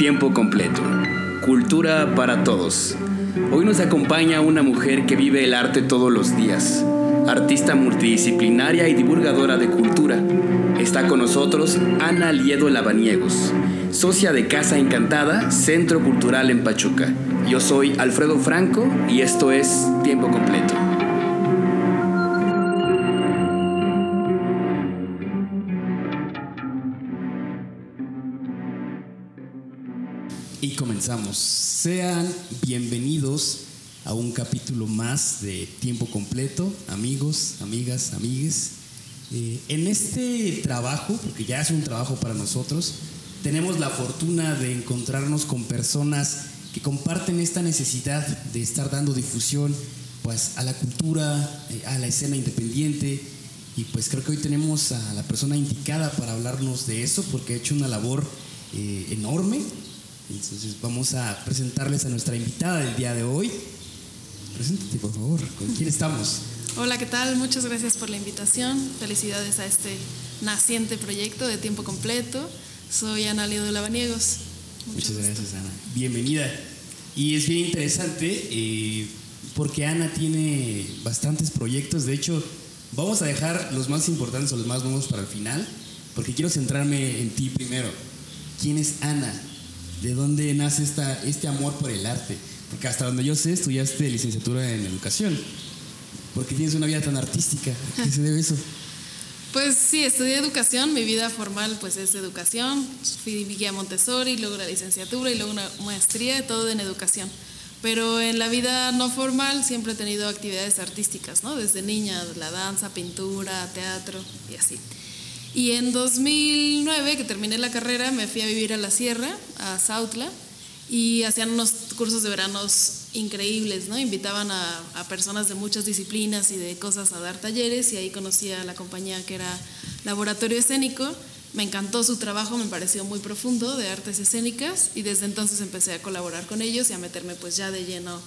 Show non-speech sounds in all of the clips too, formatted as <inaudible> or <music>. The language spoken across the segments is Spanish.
Tiempo completo. Cultura para todos. Hoy nos acompaña una mujer que vive el arte todos los días. Artista multidisciplinaria y divulgadora de cultura. Está con nosotros Ana Liedo Lavaniegos, socia de Casa Encantada, Centro Cultural en Pachuca. Yo soy Alfredo Franco y esto es Tiempo completo. Sean bienvenidos a un capítulo más de Tiempo Completo, amigos, amigas, amigues. Eh, en este trabajo, porque ya es un trabajo para nosotros, tenemos la fortuna de encontrarnos con personas que comparten esta necesidad de estar dando difusión pues, a la cultura, eh, a la escena independiente. Y pues creo que hoy tenemos a la persona indicada para hablarnos de eso, porque ha hecho una labor eh, enorme entonces vamos a presentarles a nuestra invitada del día de hoy. Preséntate, por favor. ¿Con quién estamos? Hola, ¿qué tal? Muchas gracias por la invitación. Felicidades a este naciente proyecto de tiempo completo. Soy Ana Leo de Lavaniegos. Muchas gracias, Ana. Bienvenida. Y es bien interesante eh, porque Ana tiene bastantes proyectos. De hecho, vamos a dejar los más importantes o los más nuevos para el final, porque quiero centrarme en ti primero. ¿Quién es Ana? ¿De dónde nace esta, este amor por el arte? Porque hasta donde yo sé, estudiaste licenciatura en educación. ¿Por qué tienes una vida tan artística? ¿A qué se debe eso? Pues sí, estudié educación, mi vida formal pues es educación, fui guía Montessori, luego la licenciatura y luego una maestría, todo en educación. Pero en la vida no formal siempre he tenido actividades artísticas, ¿no? Desde niña, la danza, pintura, teatro y así. Y en 2009, que terminé la carrera, me fui a vivir a la sierra, a Sautla, y hacían unos cursos de veranos increíbles, ¿no? Invitaban a, a, personas de muchas disciplinas y de cosas a dar talleres y ahí conocí a la compañía que era Laboratorio Escénico. Me encantó su trabajo, me pareció muy profundo de artes escénicas y desde entonces empecé a colaborar con ellos y a meterme pues ya de lleno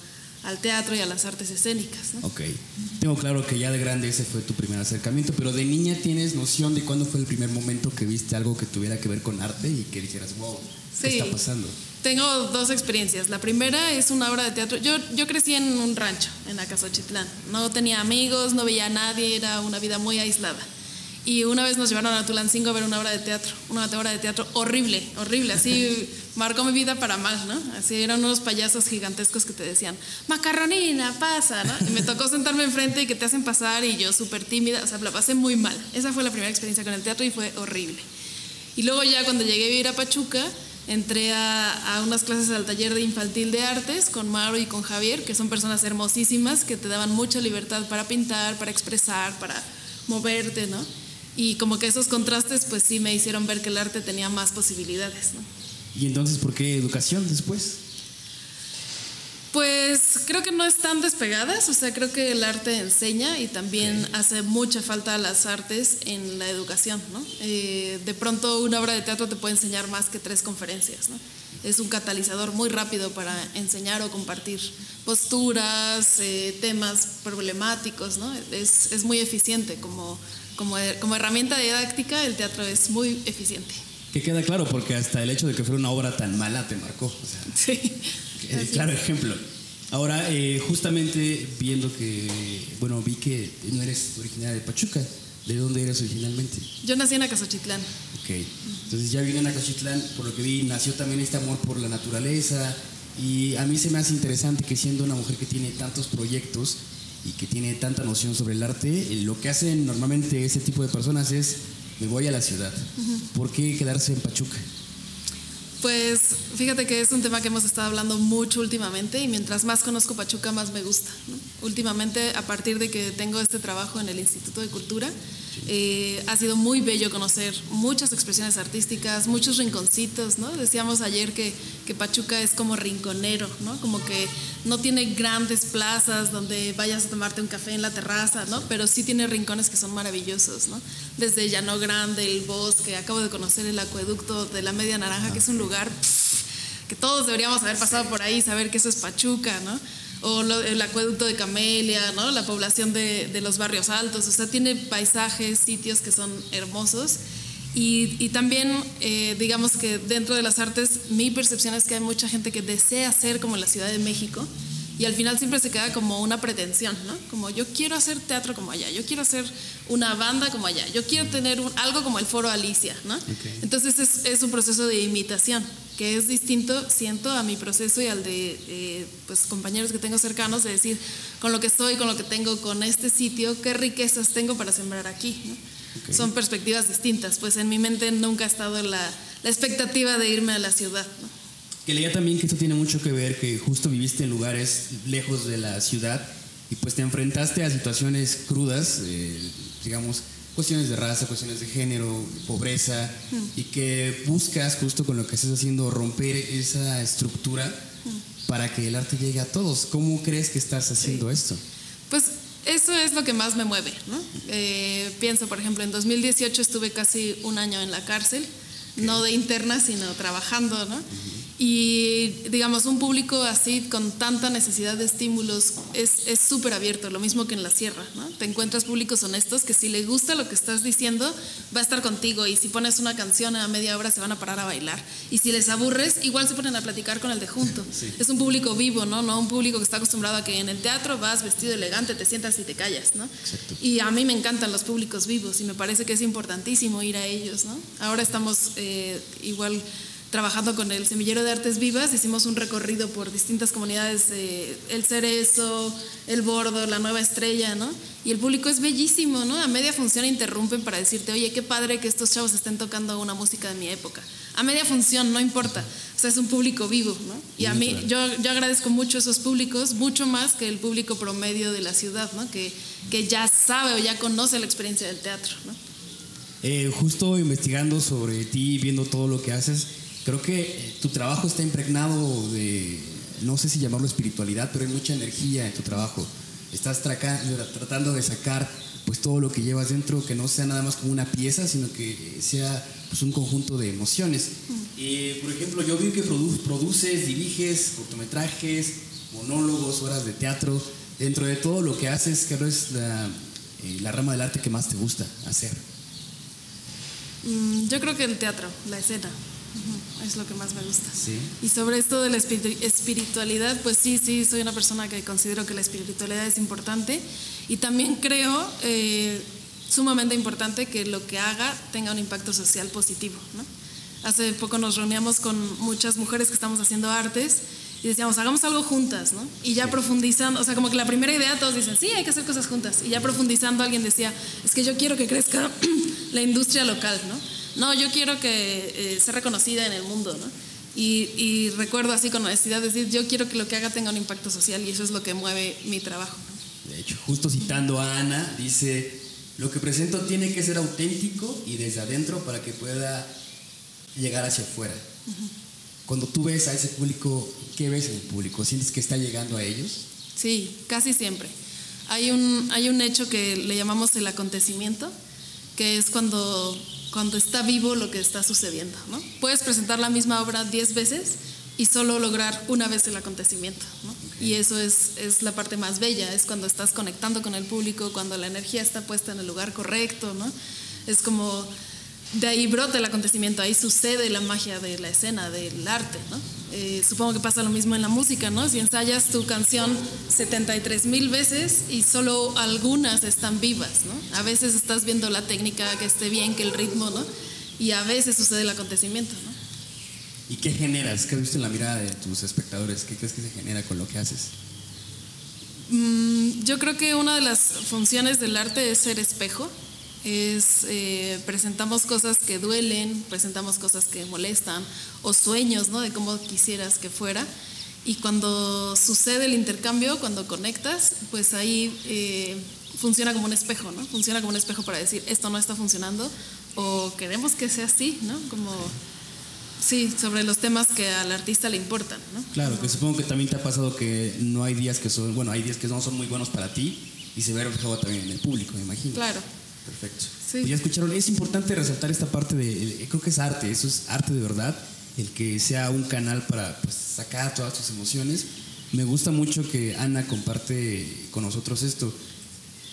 al teatro y a las artes escénicas. ¿no? Ok, tengo claro que ya de grande ese fue tu primer acercamiento, pero de niña tienes noción de cuándo fue el primer momento que viste algo que tuviera que ver con arte y que dijeras, wow, ¿qué Sí. está pasando? Tengo dos experiencias. La primera es una obra de teatro. Yo, yo crecí en un rancho, en Acasochitlán. No tenía amigos, no veía a nadie, era una vida muy aislada. Y una vez nos llevaron a Tulancingo a ver una obra de teatro, una obra de teatro horrible, horrible, así <laughs> marcó mi vida para mal, ¿no? Así eran unos payasos gigantescos que te decían, macarronina, pasa, ¿no? Y me tocó sentarme enfrente y que te hacen pasar y yo súper tímida, o sea, la pasé muy mal. Esa fue la primera experiencia con el teatro y fue horrible. Y luego ya cuando llegué a vivir a Pachuca, entré a, a, unas clases al taller de infantil de artes con Mauro y con Javier, que son personas hermosísimas que te daban mucha libertad para pintar, para expresar, para moverte, ¿no? Y como que esos contrastes, pues sí me hicieron ver que el arte tenía más posibilidades, ¿no? ¿Y entonces por qué educación después? Pues creo que no están despegadas, o sea, creo que el arte enseña y también okay. hace mucha falta las artes en la educación, ¿no? Eh, de pronto una obra de teatro te puede enseñar más que tres conferencias, ¿no? Es un catalizador muy rápido para enseñar o compartir posturas, eh, temas problemáticos, ¿no? Es, es muy eficiente como, como, como herramienta didáctica, el teatro es muy eficiente. Que queda claro, porque hasta el hecho de que fuera una obra tan mala te marcó. O sea, <laughs> sí. Eh, claro ejemplo. Ahora, eh, justamente viendo que, bueno, vi que no eres originaria de Pachuca. ¿De dónde eres originalmente? Yo nací en Acasochitlán. Ok. Entonces ya vine en Acasochitlán, por lo que vi, nació también este amor por la naturaleza. Y a mí se me hace interesante que siendo una mujer que tiene tantos proyectos y que tiene tanta noción sobre el arte, lo que hacen normalmente ese tipo de personas es me voy a la ciudad. Uh -huh. ¿Por qué quedarse en Pachuca? Pues fíjate que es un tema que hemos estado hablando mucho últimamente y mientras más conozco Pachuca más me gusta. Últimamente, a partir de que tengo este trabajo en el Instituto de Cultura, eh, ha sido muy bello conocer muchas expresiones artísticas, muchos rinconcitos, ¿no? Decíamos ayer que, Pachuca es como rinconero, ¿no? Como que no tiene grandes plazas donde vayas a tomarte un café en la terraza, ¿no? Pero sí tiene rincones que son maravillosos. Desde Llano Grande, el bosque, acabo de conocer el acueducto de la Media Naranja, que es un lugar que todos deberíamos haber pasado por ahí, saber que eso es Pachuca, ¿no? o lo, el acueducto de Camelia, ¿no? la población de, de, los barrios altos, o sea, tiene paisajes, sitios que son hermosos Y, también, eh, digamos que dentro de las artes, mi percepción es que hay mucha gente que desea ser como la Ciudad de México y al final siempre se queda como una pretensión, ¿no? Como yo quiero hacer teatro como allá, yo quiero hacer una banda como allá, yo quiero tener algo como el Foro Alicia, ¿no? Entonces es, es, un proceso de imitación que es distinto, siento, a mi proceso y al de eh, pues, compañeros que tengo cercanos, de decir, con lo que estoy, con lo que tengo, con este sitio, qué riquezas tengo para sembrar aquí, ¿no? Son perspectivas distintas, pues en mi mente nunca ha estado la, la expectativa de irme a la ciudad. Que leía también que esto tiene mucho que ver, que justo viviste en lugares lejos de la ciudad y pues te enfrentaste a situaciones crudas, eh, digamos, cuestiones de raza, cuestiones de género, pobreza, mm. y que buscas justo con lo que estás haciendo romper esa estructura mm. para que el arte llegue a todos. ¿Cómo crees que estás haciendo esto? Pues eso es lo que más me mueve. ¿no? Eh, pienso, por ejemplo, en 2018 estuve casi un año en la cárcel, no de interna, sino trabajando, ¿no? Y digamos, un público así con tanta necesidad de estímulos es súper abierto, lo mismo que en la sierra, ¿no? Te encuentras públicos honestos que si les gusta lo que estás diciendo, va a estar contigo y si pones una canción a media hora se van a parar a bailar. Y si les aburres, igual se ponen a platicar con el de junto. <laughs> Es un público vivo, ¿no? No un público que está acostumbrado a que en el teatro vas vestido elegante, te sientas y te callas, ¿no? Y a mí me encantan los públicos vivos y me parece que es importantísimo ir a ellos, ¿no? Ahora estamos eh, igual trabajando con el Semillero de Artes Vivas, hicimos un recorrido por distintas comunidades, El Cerezo, El Bordo, La Nueva Estrella, ¿no? Y el público es bellísimo, ¿no? A media función interrumpen para decirte, oye, qué padre que estos chavos estén tocando una música de mi época. A media función, no importa. O sea, es un público vivo, ¿no? Y a mí, yo, yo agradezco mucho esos públicos, mucho más que el público promedio de la ciudad, ¿no? Que, que ya sabe o ya conoce la experiencia del teatro, ¿no? Eh, justo investigando sobre ti, viendo todo lo que haces, creo que tu trabajo está impregnado de, no sé si llamarlo espiritualidad, pero hay mucha energía en tu trabajo. Estás tratando de sacar pues todo lo que llevas dentro, que no sea nada más como una pieza, sino que sea pues, un conjunto de emociones. Eh, por ejemplo, yo vi que produces, diriges cortometrajes, monólogos, horas de teatro. Dentro de todo lo que haces, ¿qué es la, eh, la rama del arte que más te gusta hacer? Mm, yo creo que el teatro, la escena es lo que más me gusta. Y sobre esto de la espiritualidad, pues sí, sí, soy una persona que considero que la espiritualidad es importante y también <laughs> creo eh, sumamente importante que lo que haga tenga un impacto social positivo. Hace poco nos reuníamos con muchas mujeres que estamos haciendo artes y decíamos, hagamos algo juntas, ¿no? Y ya profundizando, o sea, como que la primera idea todos dicen, sí, hay que hacer cosas juntas. Y ya profundizando alguien decía, es que yo quiero que crezca <clears throat> la industria local, ¿no? No, yo quiero que eh, sea reconocida en el mundo, ¿no? Y, recuerdo así con honestidad decir, yo quiero que lo que haga tenga un impacto social y eso es lo que mueve mi trabajo. De hecho, justo citando a Ana, dice, lo que presento tiene que ser auténtico y desde adentro para que pueda llegar hacia afuera. Cuando tú ves a ese público, ¿qué ves en el público? ¿Sientes que está llegando a ellos? Sí, casi siempre. Hay un, hay un hecho que le llamamos el acontecimiento, que es cuando cuando está vivo lo que está sucediendo. ¿no? Puedes presentar la misma obra diez veces y solo lograr una vez el acontecimiento. ¿no? Y eso es, es, la parte más bella, es cuando estás conectando con el público, cuando la energía está puesta en el lugar correcto. ¿no? Es como de ahí brota el acontecimiento, ahí sucede la magia de la escena, del arte, ¿no? Eh, supongo que pasa lo mismo en la música, ¿no? Si ensayas tu canción 73 mil veces y solo algunas están vivas, ¿no? A veces estás viendo la técnica que esté bien, que el ritmo, ¿no? Y a veces sucede el acontecimiento, ¿no? ¿Y qué generas? ¿Qué has visto en la mirada de tus espectadores? ¿Qué crees que se genera con lo que haces? Mm, yo creo que una de las funciones del arte es ser espejo es eh, presentamos cosas que duelen, presentamos cosas que molestan o sueños, ¿no? De cómo quisieras que fuera. Y cuando sucede el intercambio, cuando conectas, pues ahí eh, funciona como un espejo, ¿no? Funciona como un espejo para decir esto no está funcionando o queremos que sea así, ¿no? Como sí, sobre los temas que al artista le importan, ¿no? Claro, que supongo que también te ha pasado que no hay días que son, bueno, hay días que no son muy buenos para ti y se ve reflejado también en el público, me imagino. Claro. Perfecto. Pues ya escucharon, es importante resaltar esta parte de, creo que es arte, eso es arte de verdad, el que sea un canal para pues, sacar todas tus emociones. Me gusta mucho que Ana comparte con nosotros esto.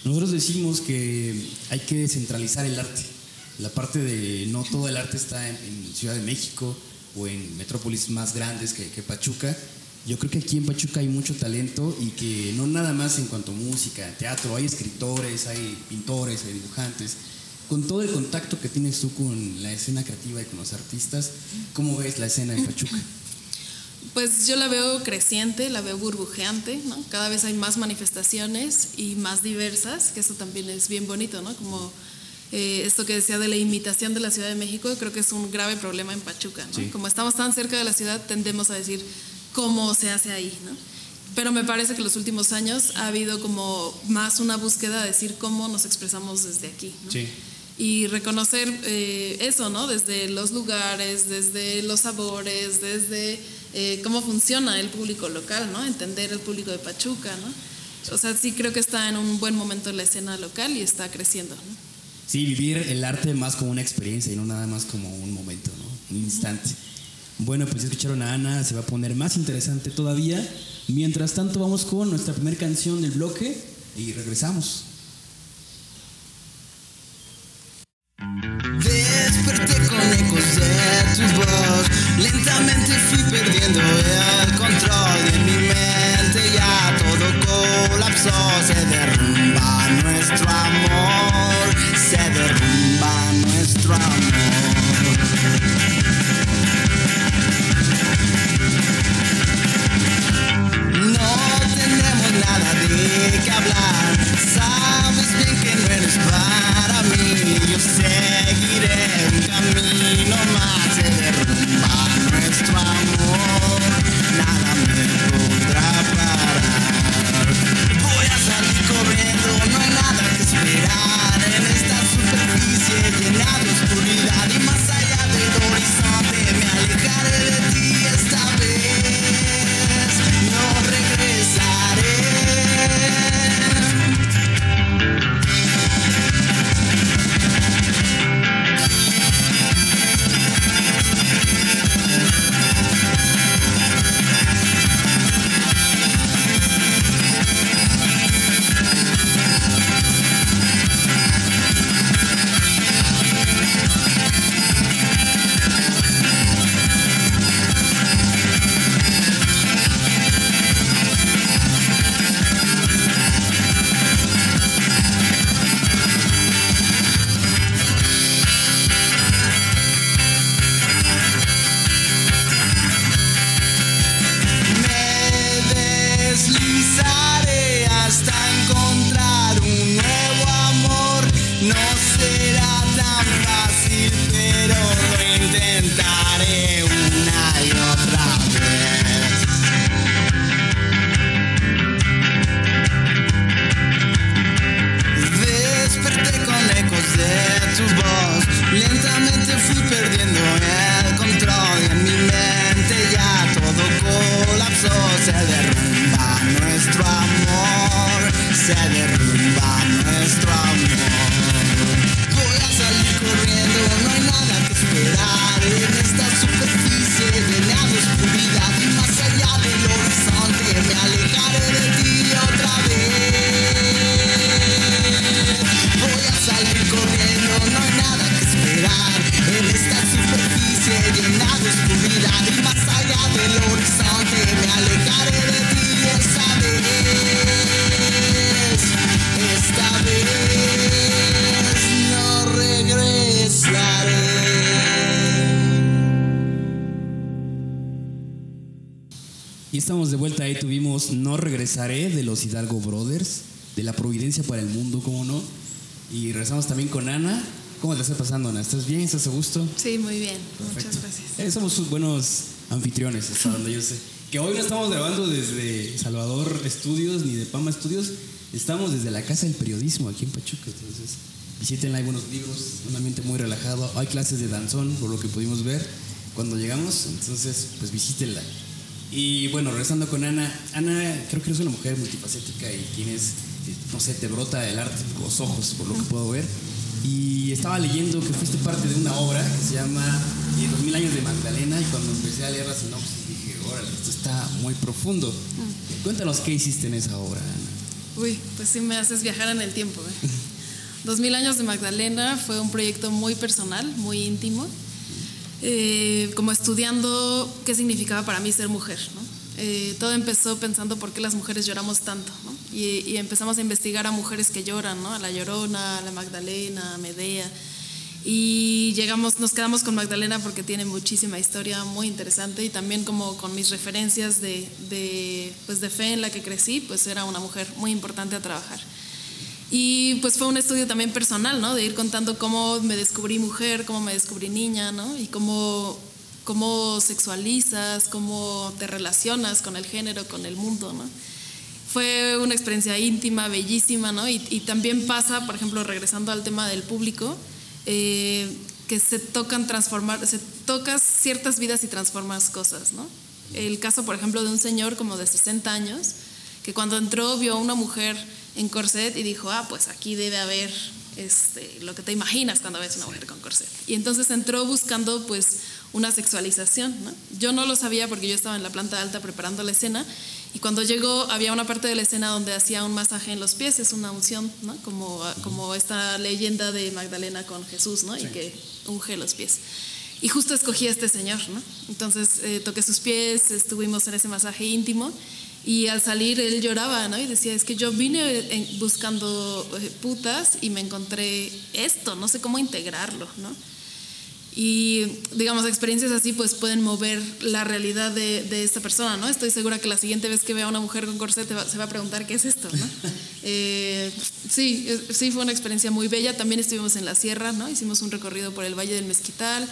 Nosotros decimos que hay que descentralizar el arte. la parte de no todo el arte está en, Ciudad de México o en metrópolis más grandes que, que, Pachuca. Yo creo que aquí en Pachuca hay mucho talento y que no nada más en cuanto a música, teatro, hay escritores, hay pintores, hay dibujantes. Con todo el contacto que tienes tú con la escena creativa y con los artistas, ¿cómo ves la escena en Pachuca? Pues yo la veo creciente, la veo burbujeante, ¿no? Cada vez hay más manifestaciones y más diversas, que eso también es bien bonito, ¿no? Como eh, esto que decía de la imitación de la Ciudad de México, creo que es un grave problema en Pachuca, ¿no? Como estamos tan cerca de la ciudad, tendemos a decir cómo se hace ahí, ¿no? Pero me parece que en los últimos años ha habido como más una búsqueda de decir cómo nos expresamos desde aquí, ¿no? Sí y reconocer eh, eso, ¿no? Desde los lugares, desde los sabores, desde eh, cómo funciona el público local, ¿no? Entender el público de Pachuca, ¿no? O sea, sí creo que está en un buen momento en la escena local y está creciendo, ¿no? Sí, vivir el arte más como una experiencia y no nada más como un momento, ¿no? Un instante. Bueno, pues escucharon a Ana, se va a poner más interesante todavía. Mientras tanto, vamos con nuestra primera canción del bloque y regresamos. Esperar en No Regresaré de los Hidalgo Brothers, de la Providencia para el Mundo, ¿cómo no? Y regresamos también con Ana. ¿Cómo te está pasando, Ana? ¿Estás bien? ¿Estás a gusto? Sí, muy bien. Muchas gracias. Eh, somos sus buenos anfitriones, hasta donde yo sé. Que hoy no estamos grabando desde Salvador Estudios ni de Pama Estudios, estamos desde la Casa del Periodismo aquí en Pachuca. Entonces, visítenla, hay buenos libros, un ambiente muy relajado. Hay clases de danzón, por lo que pudimos ver cuando llegamos, entonces, pues visítenla. Y bueno, regresando con Ana, Ana creo que eres una mujer multifacética y tienes, no sé, te brota el arte por los ojos, por lo que puedo ver. Y estaba leyendo que fuiste parte de una obra que se llama eh, Los Mil Años de Magdalena y cuando empecé a leer la sinopsis dije, órale, esto está muy profundo. Cuéntanos qué hiciste en esa obra, Ana. Uy, pues sí me haces viajar en el tiempo. ¿eh? <laughs> 2000 años de Magdalena fue un proyecto muy personal, muy íntimo, eh, como estudiando qué significaba para mí ser mujer. Eh, todo empezó pensando por qué las mujeres lloramos tanto. Y, empezamos a investigar a mujeres que lloran, a la Llorona, a la Magdalena, a Medea. Y llegamos, nos quedamos con Magdalena porque tiene muchísima historia muy interesante y también como con mis referencias de, pues de fe en la que crecí, pues era una mujer muy importante a trabajar. Y pues fue un estudio también personal, ¿no? De ir contando cómo me descubrí mujer, cómo me descubrí niña, ¿no? Y cómo, cómo sexualizas, cómo te relacionas con el género, con el mundo, ¿no? Fue una experiencia íntima, bellísima, ¿no? Y, también pasa, por ejemplo, regresando al tema del público, eh, que se tocan transformar, se tocas ciertas vidas y transformas cosas, ¿no? El caso, por ejemplo, de un señor como de 60 años, que cuando entró vio a una mujer en corset y dijo, ah, pues aquí debe haber este, lo que te imaginas cuando ves una mujer con corset. Y entonces entró buscando pues una sexualización. ¿no? Yo no lo sabía porque yo estaba en la planta alta preparando la escena y cuando llegó había una parte de la escena donde hacía un masaje en los pies, es una unción, ¿no? como, como esta leyenda de Magdalena con Jesús ¿no? y que unge los pies. Y justo escogí a este señor, ¿no? Entonces eh, toqué sus pies, estuvimos en ese masaje íntimo y al salir él lloraba, ¿no? Y decía, es que yo vine buscando eh, putas y me encontré esto, no sé cómo integrarlo, ¿no? Y digamos, experiencias así pues pueden mover la realidad de, de, esta persona, ¿no? Estoy segura que la siguiente vez que vea a una mujer con corset va, se va a preguntar qué es esto, ¿no? <laughs> eh, sí, sí fue una experiencia muy bella. También estuvimos en la sierra, ¿no? Hicimos un recorrido por el Valle del Mezquital,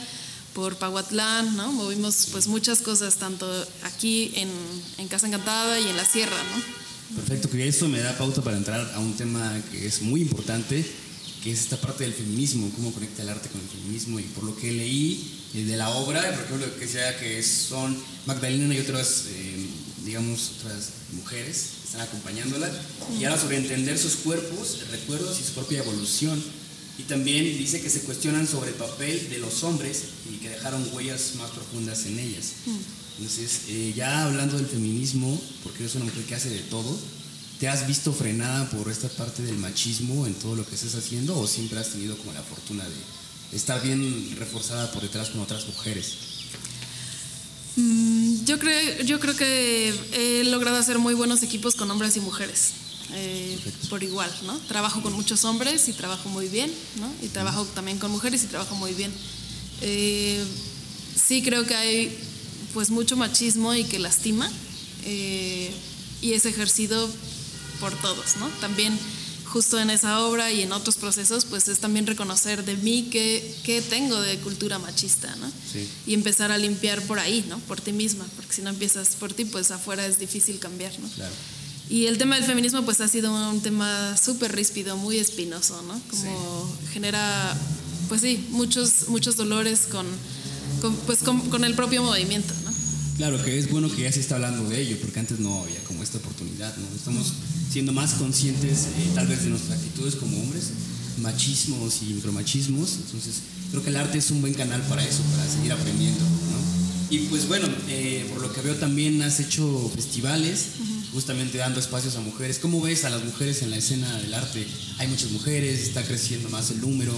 por Pahuatlán. Movimos pues muchas cosas, tanto aquí en, Casa Encantada y en la sierra, ¿no? Perfecto, que esto me da pauta para entrar a un tema que es muy importante, que es esta parte del feminismo, cómo conecta el arte con el feminismo. Y por lo que leí eh, de la obra, por ejemplo, que sea que son Magdalena y otras, eh, digamos, otras mujeres están acompañándola, y ahora sobre entender sus cuerpos, recuerdos y su propia evolución. Y también dice que se cuestionan sobre el papel de los hombres y que dejaron huellas más profundas en ellas. Entonces, eh, ya hablando del feminismo, porque eres una mujer que hace de todo, ¿te has visto frenada por esta parte del machismo en todo lo que estás haciendo o siempre has tenido como la fortuna de estar bien reforzada por detrás con otras mujeres? Mm, yo, creo, yo creo que he logrado hacer muy buenos equipos con hombres y mujeres. Eh, por igual, ¿no? Trabajo con muchos hombres y trabajo muy bien, ¿no? Y trabajo también con mujeres y trabajo muy bien. Eh, sí creo que hay pues mucho machismo y que lastima eh, y es ejercido por todos, ¿no? También justo en esa obra y en otros procesos, pues es también reconocer de mí qué, qué tengo de cultura machista, ¿no? Sí. Y empezar a limpiar por ahí, ¿no? Por ti misma, porque si no empiezas por ti, pues afuera es difícil cambiar, ¿no? Claro. Y el tema del feminismo pues ha sido un tema súper ríspido, muy espinoso, ¿no? Como sí. genera, pues sí, muchos, muchos dolores con, con pues con, con, el propio movimiento, ¿no? Claro, que es bueno que ya se está hablando de ello, porque antes no había como esta oportunidad, ¿no? Estamos siendo más conscientes eh, tal vez de nuestras actitudes como hombres, machismos y micromachismos, entonces creo que el arte es un buen canal para eso, para seguir aprendiendo, ¿no? Y pues bueno, eh, por lo que veo también has hecho festivales, uh -huh justamente dando espacios a mujeres. ¿Cómo ves a las mujeres en la escena del arte? Hay muchas mujeres, está creciendo más el número.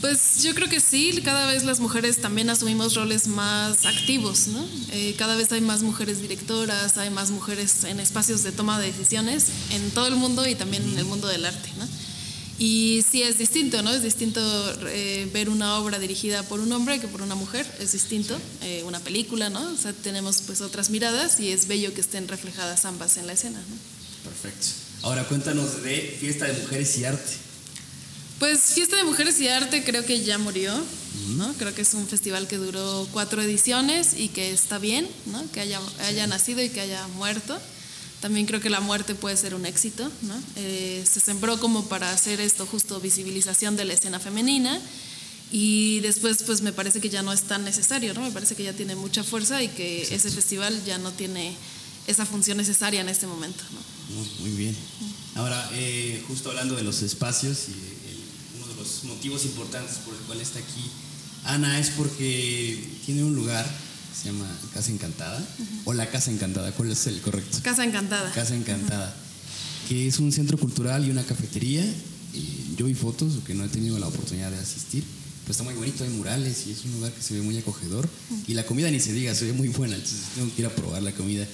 Pues yo creo que sí, cada vez las mujeres también asumimos roles más activos, ¿no? Eh, cada vez hay más mujeres directoras, hay más mujeres en espacios de toma de decisiones en todo el mundo y también en el mundo del arte, ¿no? Y sí es distinto, ¿no? Es distinto eh, ver una obra dirigida por un hombre que por una mujer, es distinto, eh, una película, ¿no? O sea, tenemos pues otras miradas y es bello que estén reflejadas ambas en la escena, ¿no? Perfecto. Ahora cuéntanos de Fiesta de Mujeres y Arte. Pues Fiesta de Mujeres y Arte creo que ya murió, ¿no? Creo que es un festival que duró cuatro ediciones y que está bien, ¿no? Que haya, haya nacido y que haya muerto. También creo que la muerte puede ser un éxito. ¿no? Eh, se sembró como para hacer esto justo visibilización de la escena femenina y después pues me parece que ya no es tan necesario, ¿no? me parece que ya tiene mucha fuerza y que ese festival ya no tiene esa función necesaria en este momento. ¿no? Muy, muy, bien. Ahora, eh, justo hablando de los espacios y el, uno de los motivos importantes por el cual está aquí Ana es porque tiene un lugar se llama Casa Encantada uh -huh. o la Casa Encantada, ¿cuál es el correcto? Casa Encantada. Casa Encantada, uh -huh. que es un centro cultural y una cafetería yo vi fotos, que no he tenido la oportunidad de asistir, pero está muy bonito, hay murales y es un lugar que se ve muy acogedor. Y la comida ni se diga, se ve muy buena, entonces tengo que ir a probar la comida.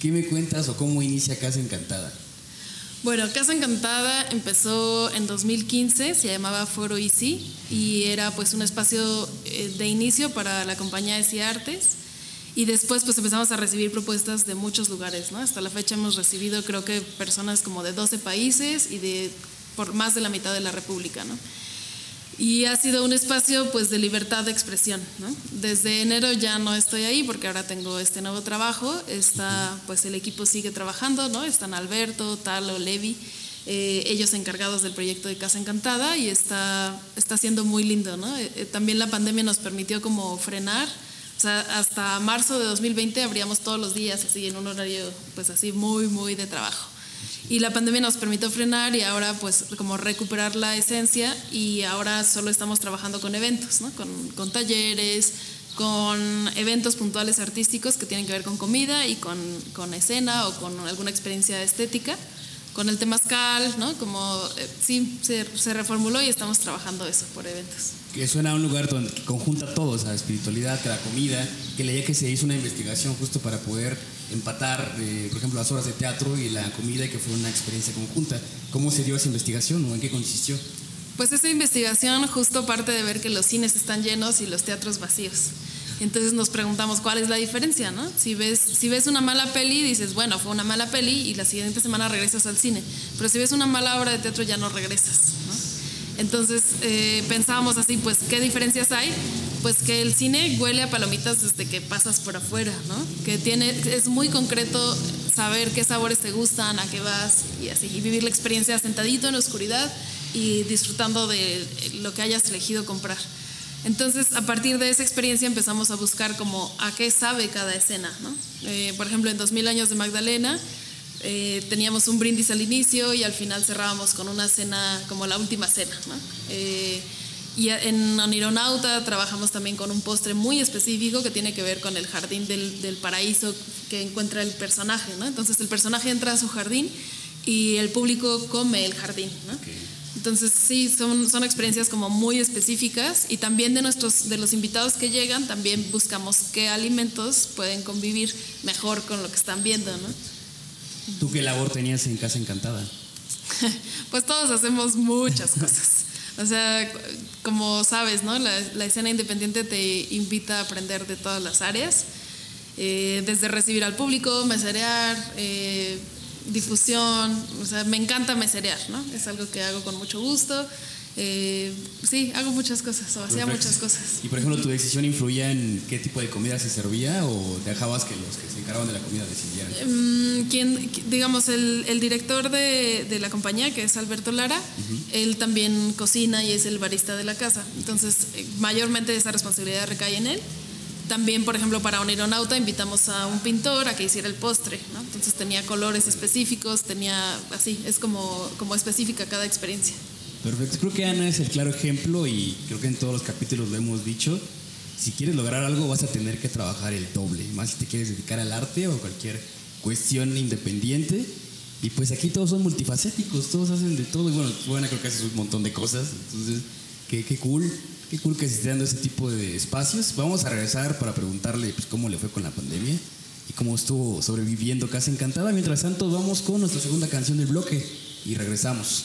¿Qué me cuentas o cómo inicia Casa Encantada? Bueno, Casa Encantada empezó en 2015, se llamaba Foro Easy y era pues un espacio eh, de inicio para la compañía de Artes y después pues empezamos a recibir propuestas de muchos lugares, ¿no? Hasta la fecha hemos recibido creo que personas como de 12 países y de por más de la mitad de la República, ¿no? Y ha sido un espacio pues de libertad de expresión, ¿no? Desde enero ya no estoy ahí porque ahora tengo este nuevo trabajo, está pues el equipo sigue trabajando, ¿no? Están Alberto, Talo, Levi, eh, ellos encargados del proyecto de Casa Encantada y está, está siendo muy lindo, ¿no? Eh, eh, también la pandemia nos permitió como frenar o sea, hasta marzo de 2020 abríamos todos los días, así en un horario, pues así muy, muy de trabajo. Y la pandemia nos permitió frenar y ahora pues como recuperar la esencia y ahora solo estamos trabajando con eventos, ¿no? con, con talleres, con eventos puntuales artísticos que tienen que ver con comida y con, con escena o con alguna experiencia estética con el temazcal, ¿no? Como eh, sí, se, reformuló y estamos trabajando eso por eventos. Que suena a un lugar donde conjunta todo, o sea, espiritualidad, la comida, que leía que se hizo una investigación justo para poder empatar, eh, por ejemplo, las horas de teatro y la comida y que fue una experiencia conjunta. ¿Cómo se dio esa investigación o en qué consistió? Pues esa investigación justo parte de ver que los cines están llenos y los teatros vacíos. Entonces nos preguntamos cuál es la diferencia, ¿no? Si ves, si ves una mala peli, dices, bueno, fue una mala peli y la siguiente semana regresas al cine. Pero si ves una mala obra de teatro ya no regresas. Entonces eh, pensábamos así, pues, ¿qué diferencias hay? Pues que el cine huele a palomitas desde que pasas por afuera, ¿no? Que tiene, es muy concreto saber qué sabores te gustan, a qué vas y así, y vivir la experiencia sentadito en la oscuridad y disfrutando de lo que hayas elegido comprar. Entonces, a partir de esa experiencia empezamos a buscar como a qué sabe cada escena. ¿no? Eh, por ejemplo, en 2000 años de Magdalena eh, teníamos un brindis al inicio y al final cerrábamos con una cena como la última cena. ¿no? Eh, y en Onironauta trabajamos también con un postre muy específico que tiene que ver con el jardín del, del paraíso que encuentra el personaje. ¿no? Entonces el personaje entra a su jardín y el público come el jardín. ¿no? Entonces sí, son, son experiencias como muy específicas y también de, nuestros, de los invitados que llegan también buscamos qué alimentos pueden convivir mejor con lo que están viendo, ¿no? ¿Tú qué labor tenías en Casa Encantada? <laughs> pues todos hacemos muchas cosas. O sea, como sabes, ¿no? La, escena independiente te invita a aprender de todas las áreas, eh, desde recibir al público, meserear, eh, difusión, o sea, me encanta meserear, ¿no? Es algo que hago con mucho gusto. Eh, sí, hago muchas cosas, o hacía muchas cosas. ¿Y por ejemplo tu decisión influía en qué tipo de comida se servía o dejabas que los que se encargaban de la comida decidieran? Mm, quien, digamos, el, el director de, de, la compañía, que es Alberto Lara, él también cocina y es el barista de la casa. Entonces, eh, mayormente esa responsabilidad recae en él. También, por ejemplo, para un aeronauta invitamos a un pintor a que hiciera el postre, ¿no? Entonces tenía colores específicos, tenía así, es como, como específica cada experiencia. Perfecto, creo que Ana es el claro ejemplo y creo que en todos los capítulos lo hemos dicho. Si quieres lograr algo vas a tener que trabajar el doble, más si te quieres dedicar al arte o cualquier cuestión independiente. Y pues aquí todos son multifacéticos, todos hacen de todo. Y bueno, bueno creo que haces un montón de cosas, entonces qué, qué cool. Qué cool que se esté dando ese tipo de espacios. Vamos a regresar para preguntarle pues, cómo le fue con la pandemia y cómo estuvo sobreviviendo Casa Encantada. Mientras tanto, vamos con nuestra segunda canción del bloque y regresamos.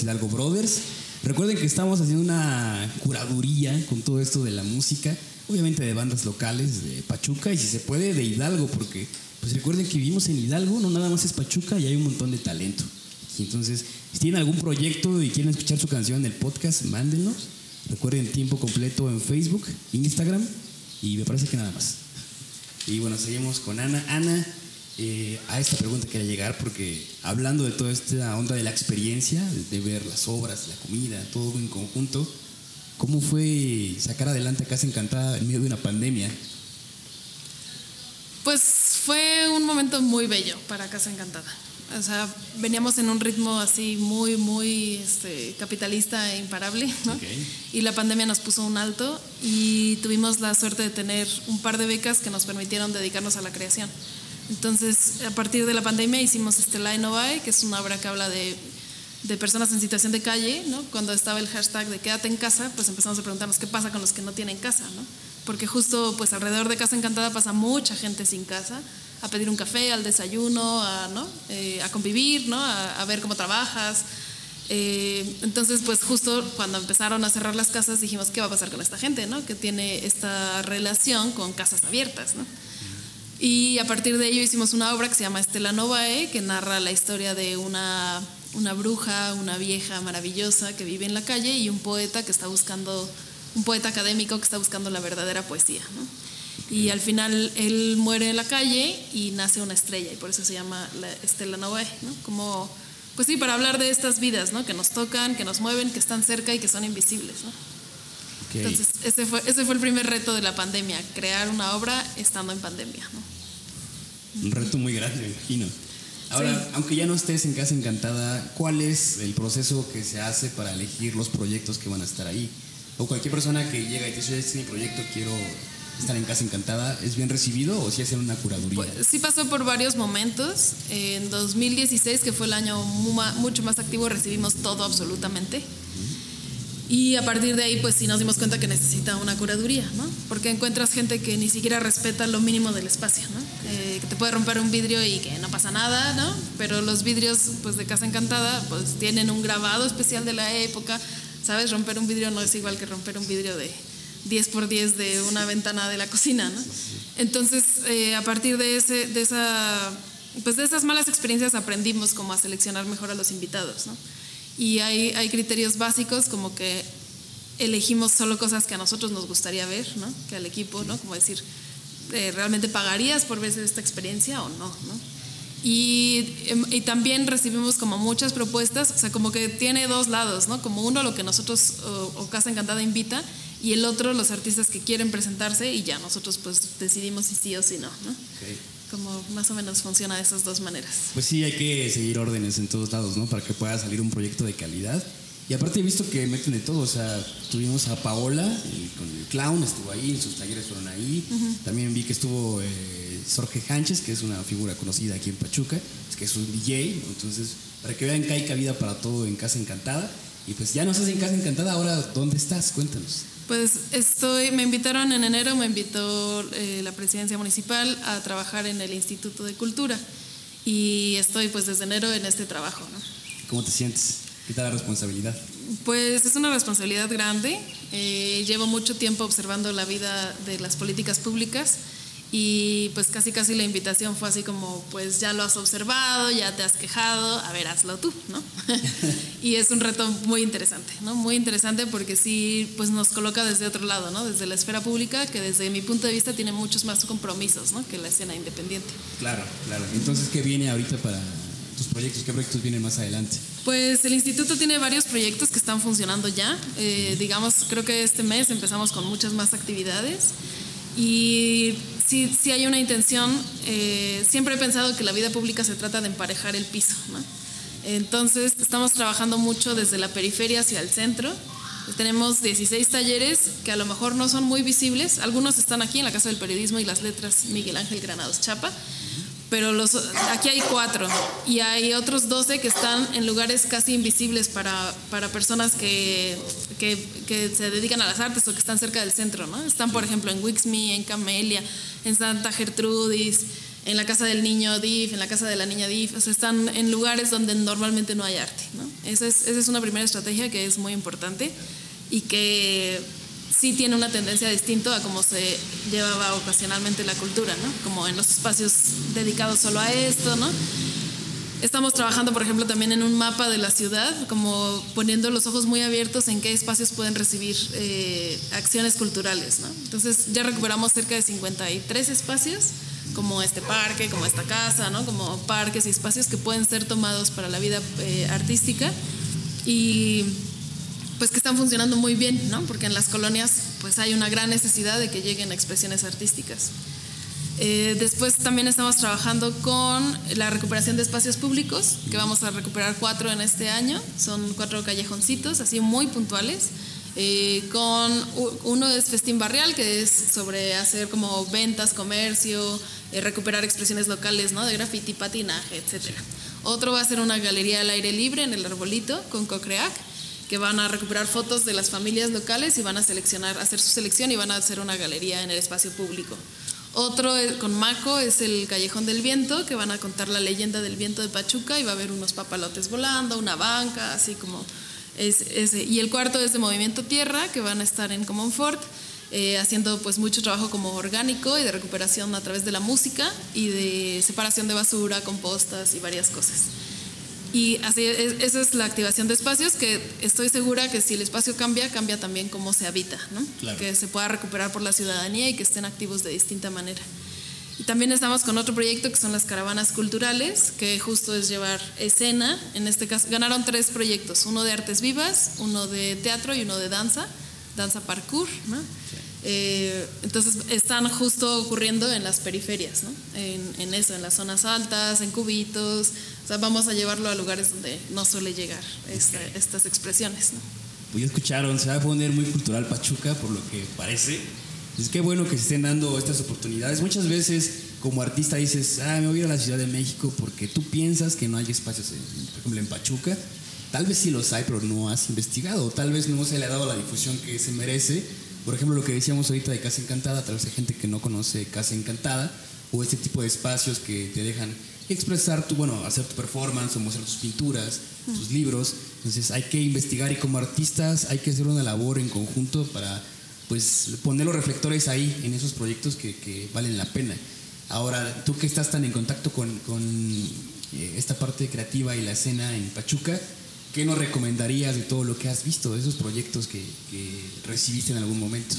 Hidalgo Brothers. Recuerden que estamos haciendo una curaduría con todo esto de la música, obviamente de bandas locales de Pachuca y si se puede de Hidalgo, porque pues recuerden que vivimos en Hidalgo, no nada más es Pachuca y hay un montón de talento. Entonces, si tienen algún proyecto y quieren escuchar su canción en el podcast, mándenos. Recuerden tiempo completo en Facebook, Instagram y me parece que nada más. Y bueno, seguimos con Ana. Ana, eh, a esta pregunta quería llegar porque hablando de toda esta onda de la experiencia, de, ver las obras, la comida, todo en conjunto, ¿cómo fue sacar adelante a Casa Encantada en medio de una pandemia? Pues fue un momento muy bello para Casa Encantada. O sea, veníamos en un ritmo así muy, muy este, capitalista e imparable, ¿no? Y la pandemia nos puso un alto y tuvimos la suerte de tener un par de becas que nos permitieron dedicarnos a la creación. Entonces, a partir de la pandemia hicimos Estela Novae, que es una obra que habla de, personas en situación de calle, ¿no? Cuando estaba el hashtag de quédate en casa, pues empezamos a preguntarnos qué pasa con los que no tienen casa, ¿no? Porque justo pues alrededor de Casa Encantada pasa mucha gente sin casa, a pedir un café, al desayuno, a, ¿no? Eh, a convivir, ¿no? A, a, ver cómo trabajas. Eh, entonces, pues justo cuando empezaron a cerrar las casas dijimos, ¿qué va a pasar con esta gente, ¿no? Que tiene esta relación con casas abiertas, ¿no? Y a partir de ello hicimos una obra que se llama Estela Novae, que narra la historia de una, una bruja, una vieja maravillosa que vive en la calle y un poeta que está buscando, un poeta académico que está buscando la verdadera poesía. ¿no? Y al final él muere en la calle y nace una estrella y por eso se llama la Estela Novae, ¿no? Como, pues sí, para hablar de estas vidas, ¿no? Que nos tocan, que nos mueven, que están cerca y que son invisibles, ¿no? Okay. Entonces, ese fue, ese fue el primer reto de la pandemia, crear una obra estando en pandemia, ¿no? Un reto muy grande, me imagino. Ahora, sí. aunque ya no estés en Casa Encantada, ¿cuál es el proceso que se hace para elegir los proyectos que van a estar ahí? O cualquier persona que llega y te dice, este es mi proyecto, quiero estar en Casa Encantada, ¿es bien recibido o si sí hacen una curaduría? Pues, sí pasó por varios momentos. En 2016, que fue el año mucho más activo, recibimos todo absolutamente. Y a partir de ahí, pues sí nos dimos cuenta que necesita una curaduría, ¿no? Porque encuentras gente que ni siquiera respeta lo mínimo del espacio, ¿no? Eh, que te puede romper un vidrio y que no pasa nada, ¿no? Pero los vidrios, pues de Casa Encantada, pues tienen un grabado especial de la época, ¿sabes? Romper un vidrio no es igual que romper un vidrio de 10 por 10 de una ventana de la cocina, ¿no? Entonces, eh, a partir de, ese, de, esa, pues de esas malas experiencias aprendimos cómo a seleccionar mejor a los invitados, ¿no? Y hay, hay criterios básicos como que elegimos solo cosas que a nosotros nos gustaría ver, ¿no? Que al equipo, ¿no? Como decir, eh, ¿realmente pagarías por ver esta experiencia o no, no? Y, y, también recibimos como muchas propuestas, o sea, como que tiene dos lados, ¿no? Como uno lo que nosotros o, Casa Encantada invita y el otro los artistas que quieren presentarse y ya nosotros pues decidimos si sí o si no, ¿no? Como más o menos funciona de esas dos maneras. Pues sí, hay que seguir órdenes en todos lados, ¿no? Para que pueda salir un proyecto de calidad. Y aparte he visto que meten de todo, o sea, tuvimos a Paola con el clown, estuvo ahí, sus talleres fueron ahí. Uh -huh. También vi que estuvo eh, Jorge Sánchez, que es una figura conocida aquí en Pachuca, que es un DJ, entonces para que vean que hay cabida para todo en Casa Encantada. Y pues ya no estás en Casa Encantada, ahora ¿dónde estás? Cuéntanos. Pues estoy, me invitaron en enero, me invitó eh, la presidencia municipal a trabajar en el Instituto de Cultura y estoy pues desde enero en este trabajo. ¿no? ¿Cómo te sientes? ¿Qué tal la responsabilidad? Pues es una responsabilidad grande. Eh, llevo mucho tiempo observando la vida de las políticas públicas y pues casi casi la invitación fue así como pues ya lo has observado, ya te has quejado, a ver, hazlo tú, ¿no? <laughs> y es un reto muy interesante, ¿no? Muy interesante porque sí pues nos coloca desde otro lado, ¿no? Desde la esfera pública que desde mi punto de vista tiene muchos más compromisos, ¿no? Que la escena independiente. Claro, claro. Entonces, ¿qué viene ahorita para tus proyectos? ¿Qué proyectos vienen más adelante? Pues el instituto tiene varios proyectos que están funcionando ya. Eh, digamos, creo que este mes empezamos con muchas más actividades y sí, sí hay una intención. Eh, siempre he pensado que la vida pública se trata de emparejar el piso. ¿no? Entonces, estamos trabajando mucho desde la periferia hacia el centro. Tenemos 16 talleres que a lo mejor no son muy visibles. Algunos están aquí en la Casa del Periodismo y las Letras Miguel Ángel Granados Chapa. Pero aquí hay cuatro y hay otros 12 que están en lugares casi invisibles para, para personas que, que, que, se dedican a las artes o que están cerca del centro. ¿no? Están, por ejemplo, en Wixme, en Camelia, en Santa Gertrudis, en la casa del niño DIF, en la casa de la niña DIF, o sea, están en lugares donde normalmente no hay arte. ¿no? Esa, es, esa es una primera estrategia que es muy importante y que sí tiene una tendencia distinta a cómo se llevaba ocasionalmente la cultura, ¿no? como en los espacios dedicados solo a esto, ¿no? Estamos trabajando, por ejemplo, también en un mapa de la ciudad, como poniendo los ojos muy abiertos en qué espacios pueden recibir eh, acciones culturales. Entonces ya recuperamos cerca de 53 espacios, como este parque, como esta casa, ¿no? como parques y espacios que pueden ser tomados para la vida eh, artística y pues que están funcionando muy bien, ¿no? porque en las colonias pues hay una gran necesidad de que lleguen expresiones artísticas. Eh, después también estamos trabajando con la recuperación de espacios públicos, que vamos a recuperar cuatro en este año. Son cuatro callejoncitos, así muy puntuales. Eh, con uno es Festín Barrial, que es sobre hacer como ventas, comercio, eh, recuperar expresiones locales, ¿no? De graffiti, patinaje, etc. Otro va a ser una galería al aire libre en el Arbolito con Cocreac, que van a recuperar fotos de las familias locales y van a seleccionar, hacer su selección y van a hacer una galería en el espacio público. Otro con Maco es el Callejón del Viento, que van a contar la leyenda del viento de Pachuca y va a haber unos papalotes volando, una banca, así como. Y el cuarto es de Movimiento Tierra, que van a estar en Comonfort, eh, haciendo pues mucho trabajo como orgánico y de recuperación a través de la música y de separación de basura, compostas y varias cosas. Y así, esa es la activación de espacios que estoy segura que si el espacio cambia, cambia también cómo se habita, ¿no? que se pueda recuperar por la ciudadanía y que estén activos de distinta manera. Y también estamos con otro proyecto que son las caravanas culturales, que justo es llevar escena. En este caso, ganaron tres proyectos: uno de artes vivas, uno de teatro y uno de danza, danza parkour. ¿no? Eh, entonces están justo ocurriendo en las periferias, ¿no? en, en, eso, en las zonas altas, en cubitos. O sea, vamos a llevarlo a lugares donde no suele llegar estas expresiones. ¿no? Pues ya escucharon, se va a poner muy cultural Pachuca, por lo que parece. Es que bueno que se estén dando estas oportunidades. Muchas veces como artista dices, ah, me voy a ir a la Ciudad de México porque tú piensas que no hay espacios, por ejemplo, en Pachuca. Tal vez sí los hay, pero no has investigado. Tal vez no se le ha dado la difusión que se merece por ejemplo, lo que decíamos ahorita de Casa Encantada, tal vez hay gente que no conoce Casa Encantada o este tipo de espacios que te dejan expresar tu, bueno, hacer tu performance o mostrar tus pinturas, tus libros. Entonces hay que investigar y como artistas hay que hacer una labor en conjunto para pues poner los reflectores ahí en esos proyectos que, valen la pena. Ahora, tú que estás tan en contacto con, con eh, esta parte creativa y la escena en Pachuca, ¿Qué nos recomendarías de todo lo que has visto, de esos proyectos que, recibiste en algún momento?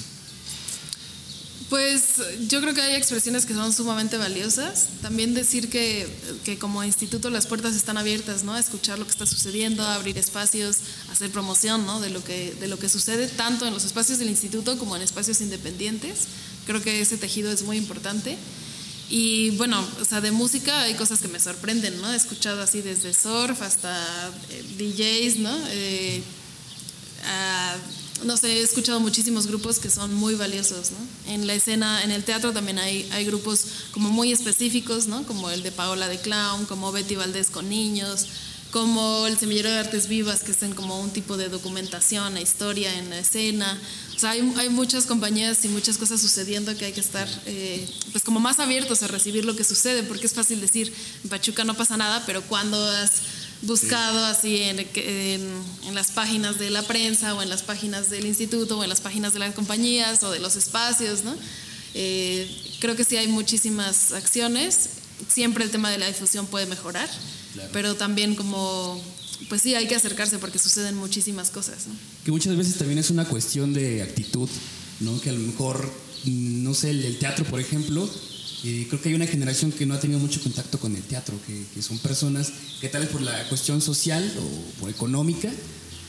Pues yo creo que hay expresiones que son sumamente valiosas. También decir que, que, como instituto las puertas están abiertas, ¿no? Escuchar lo que está sucediendo, abrir espacios, hacer promoción, ¿no? De lo, que, de lo que sucede tanto en los espacios del instituto como en espacios independientes. Creo que ese tejido es muy importante. Y bueno, o sea, de música hay cosas que me sorprenden, ¿no? He escuchado así desde surf hasta eh, DJs, ¿no? Eh, no sé, he escuchado muchísimos grupos que son muy valiosos, ¿no? En la escena, en el teatro también hay, hay grupos como muy específicos, ¿no? Como el de Paola de Clown, como Betty Valdés con niños, como el Semillero de Artes Vivas, que hacen como un tipo de documentación, historia en la escena. O sea, hay, hay muchas compañías y muchas cosas sucediendo que hay que estar eh, pues como más abiertos a recibir lo que sucede, porque es fácil decir, en Pachuca no pasa nada, pero cuando has buscado así en, en, las páginas de la prensa o en las páginas del instituto o en las páginas de las compañías o de los espacios, ¿no? Eh, creo que sí hay muchísimas acciones. Siempre el tema de la difusión puede mejorar pero también como, pues sí, hay que acercarse porque suceden muchísimas cosas. Que muchas veces también es una cuestión de actitud, ¿no? Que a lo mejor, mm, no sé, el, teatro, por ejemplo, eh, creo que hay una generación que no ha tenido mucho contacto con el teatro, que, que, son personas que tal vez por la cuestión social o por económica,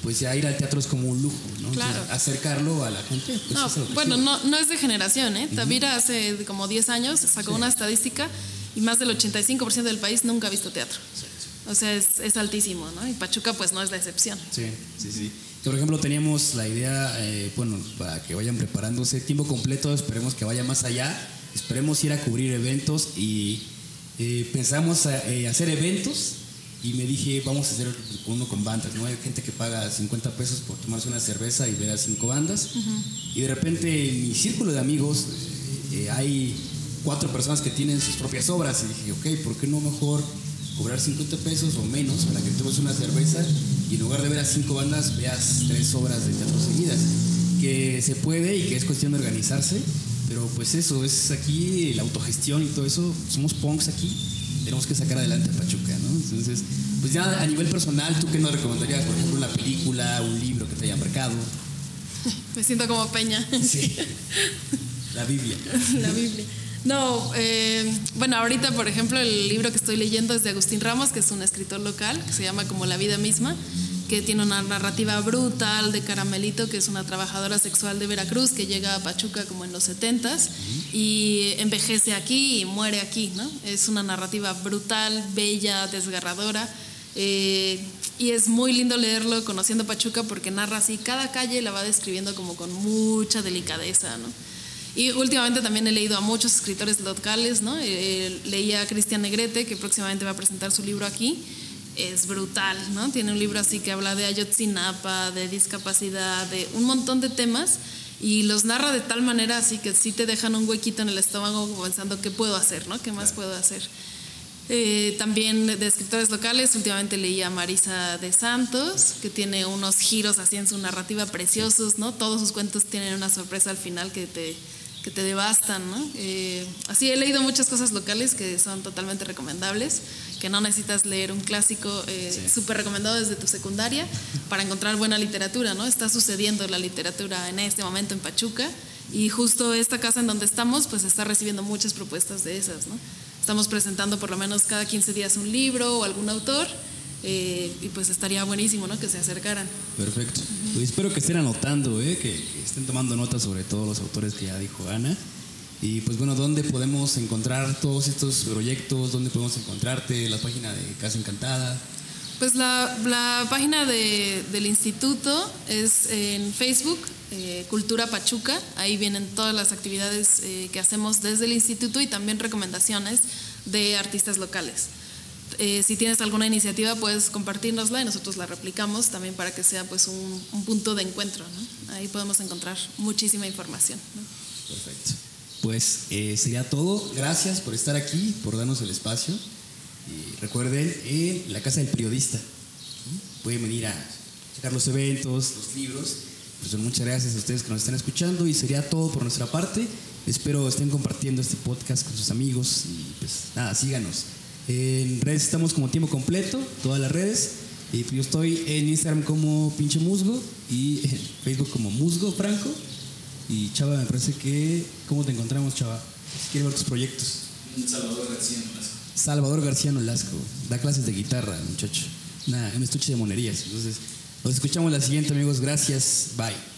pues ya ir al teatro es como un lujo, ¿no? Claro. acercarlo a la gente. Pues no, bueno, no, no, es de generación, ¿eh? Tavira hace como 10 años sacó una estadística y más del 85% del país nunca ha visto teatro. O sea, es, es, altísimo, ¿no? Y Pachuca pues no es la excepción. Sí, sí, sí. Por ejemplo, teníamos la idea, eh, bueno, para que vayan preparándose tiempo completo, esperemos que vaya más allá, esperemos ir a cubrir eventos y eh, pensamos a, eh, hacer eventos y me dije, vamos a hacer uno con bandas, ¿no? Hay gente que paga 50 pesos por tomarse una cerveza y ver a cinco bandas y de repente en mi círculo de amigos hay cuatro personas que tienen sus propias obras. Y dije, ok, ¿por qué no mejor cobrar 50 pesos o menos para que tomes una cerveza y en lugar de ver a cinco bandas veas tres obras de teatro seguidas? Que se puede y que es cuestión de organizarse, pero pues eso, es aquí la autogestión y todo eso. Somos punks aquí, tenemos que sacar adelante a Pachuca, ¿no? Entonces, pues ya a nivel personal, ¿tú qué nos recomendarías? Por ejemplo, una película, un libro que te haya marcado. <laughs> Me siento como Peña. Sí. La Biblia. <laughs> La Biblia. No, eh, bueno, ahorita, por ejemplo, el libro que estoy leyendo es de Agustín Ramos, que es un escritor local, que se llama como La vida misma, que tiene una narrativa brutal de Caramelito, que es una trabajadora sexual de Veracruz, que llega a Pachuca como en los 70s y envejece aquí y muere aquí, ¿no? Es una narrativa brutal, bella, desgarradora. Eh, y es muy lindo leerlo conociendo Pachuca porque narra así, cada calle la va describiendo como con mucha delicadeza, ¿no? Y últimamente también he leído a muchos escritores locales, ¿no? Eh, leí a Cristian Negrete, que próximamente va a presentar su libro aquí. Es brutal, ¿no? Tiene un libro así que habla de Ayotzinapa, de discapacidad, de un montón de temas y los narra de tal manera así que sí te dejan un huequito en el estómago pensando qué puedo hacer, ¿no? ¿Qué más puedo hacer? Eh, también de escritores locales, últimamente leí a Marisa de Santos, que tiene unos giros así en su narrativa preciosos, ¿no? Todos sus cuentos tienen una sorpresa al final que te, que te devastan, ¿no? Eh, así he leído muchas cosas locales que son totalmente recomendables, que no necesitas leer un clásico eh, súper recomendado desde tu secundaria para encontrar buena literatura, ¿no? Está sucediendo la literatura en este momento en Pachuca y justo esta casa en donde estamos pues está recibiendo muchas propuestas de esas, ¿no? Estamos presentando por lo menos cada 15 días un libro o algún autor eh, y pues estaría buenísimo, ¿no? Que se acercaran. Perfecto. Pues espero que estén anotando, ¿eh? que, estén tomando notas sobre todos los autores que ya dijo Ana. Y pues bueno, ¿dónde podemos encontrar todos estos proyectos? ¿Dónde podemos encontrarte? La página de Casa Encantada. Pues la, página de, del instituto es en Facebook, eh, Cultura Pachuca. Ahí vienen todas las actividades eh, que hacemos desde el instituto y también recomendaciones de artistas locales. Eh, si tienes alguna iniciativa, puedes compartirnosla y nosotros la replicamos también para que sea pues un, punto de encuentro. Ahí podemos encontrar muchísima información. Perfecto. Pues eh, sería todo. Gracias por estar aquí, por darnos el espacio. Y recuerden, en la Casa del Periodista. Pueden venir a checar los eventos, los libros. Pues muchas gracias a ustedes que nos están escuchando y sería todo por nuestra parte. Espero estén compartiendo este podcast con sus amigos y pues nada, síganos. En redes estamos como tiempo completo, todas las redes. Y yo estoy en Instagram como pinche musgo y en Facebook como musgo franco. Y Chava, me parece que. ¿Cómo te encontramos, Chava? Si quieres ver tus proyectos. Salvador García Nolasco. Salvador García Nolasco. Da clases de guitarra, muchacho. Nada, un estuche de monerías. Entonces, nos escuchamos la siguiente, amigos. Gracias. Bye.